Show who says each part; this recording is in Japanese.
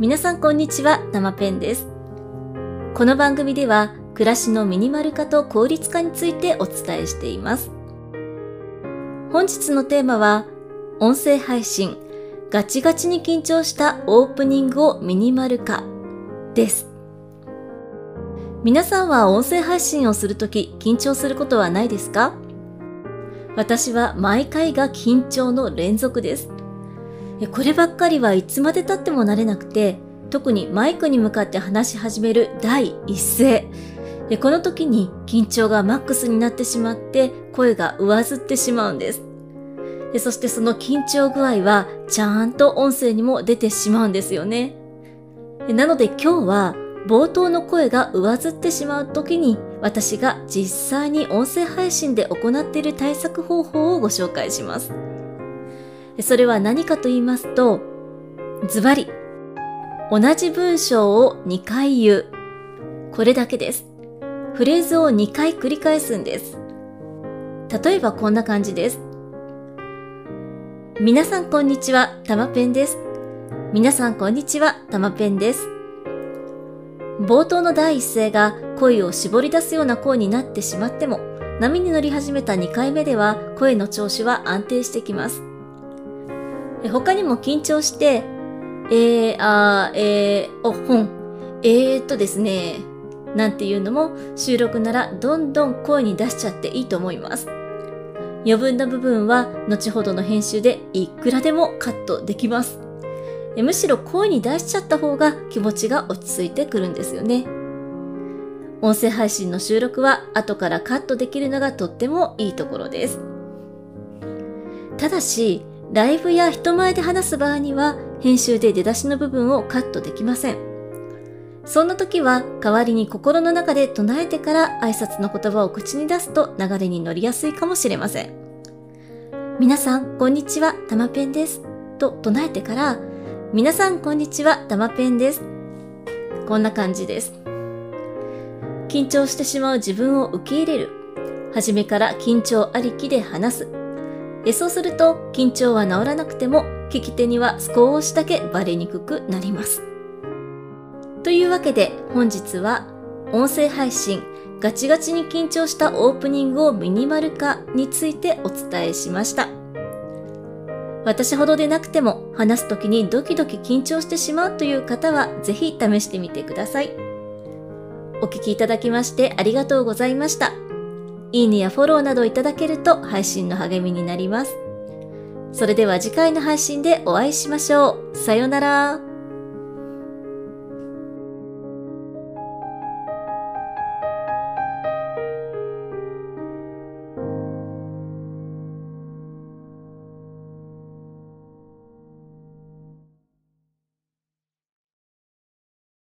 Speaker 1: 皆さんこんにちは、たまペンです。この番組では暮らしのミニマル化と効率化についてお伝えしています。本日のテーマは、音声配信、ガチガチに緊張したオープニングをミニマル化です。皆さんは音声配信をするとき緊張することはないですか？私は毎回が緊張の連続です。こればっかりはいつまで経っても慣れなくて、特にマイクに向かって話し始める第一声。この時に緊張がマックスになってしまって声が上ずってしまうんです。そしてその緊張具合はちゃんと音声にも出てしまうんですよね。なので今日は冒頭の声が上ずってしまう時に私が実際に音声配信で行っている対策方法をご紹介します。それは何かと言いますと、ズバリ、同じ文章を2回言う。これだけです。フレーズを2回繰り返すんです。例えばこんな感じです。皆さんこんにちは、たまペンです。皆さんこんにちは、たまペンです。冒頭の第一声が声を絞り出すような声になってしまっても、波に乗り始めた2回目では声の調子は安定してきます。他にも緊張して、えー、あー、えー、お、ほん、えーっとですね、なんていうのも収録ならどんどん声に出しちゃっていいと思います。余分な部分は後ほどの編集でいくらでもカットできます。むしろ声に出しちゃった方が気持ちが落ち着いてくるんですよね。音声配信の収録は後からカットできるのがとってもいいところです。ただし、ライブや人前で話す場合には編集で出だしの部分をカットできません。そんな時は代わりに心の中で唱えてから挨拶の言葉を口に出すと流れに乗りやすいかもしれません。皆さん、こんにちは、たまペンです。と唱えてから、皆さん、こんにちは、たまペンです。こんな感じです。緊張してしまう自分を受け入れる。初めから緊張ありきで話す。えそうすると緊張は治らなくても聞き手には少しだけバレにくくなります。というわけで本日は音声配信ガチガチに緊張したオープニングをミニマル化についてお伝えしました。私ほどでなくても話す時にドキドキ緊張してしまうという方はぜひ試してみてください。お聞きいただきましてありがとうございました。いいねやフォローなどいただけると配信の励みになります。それでは次回の配信でお会いしましょう。さようなら。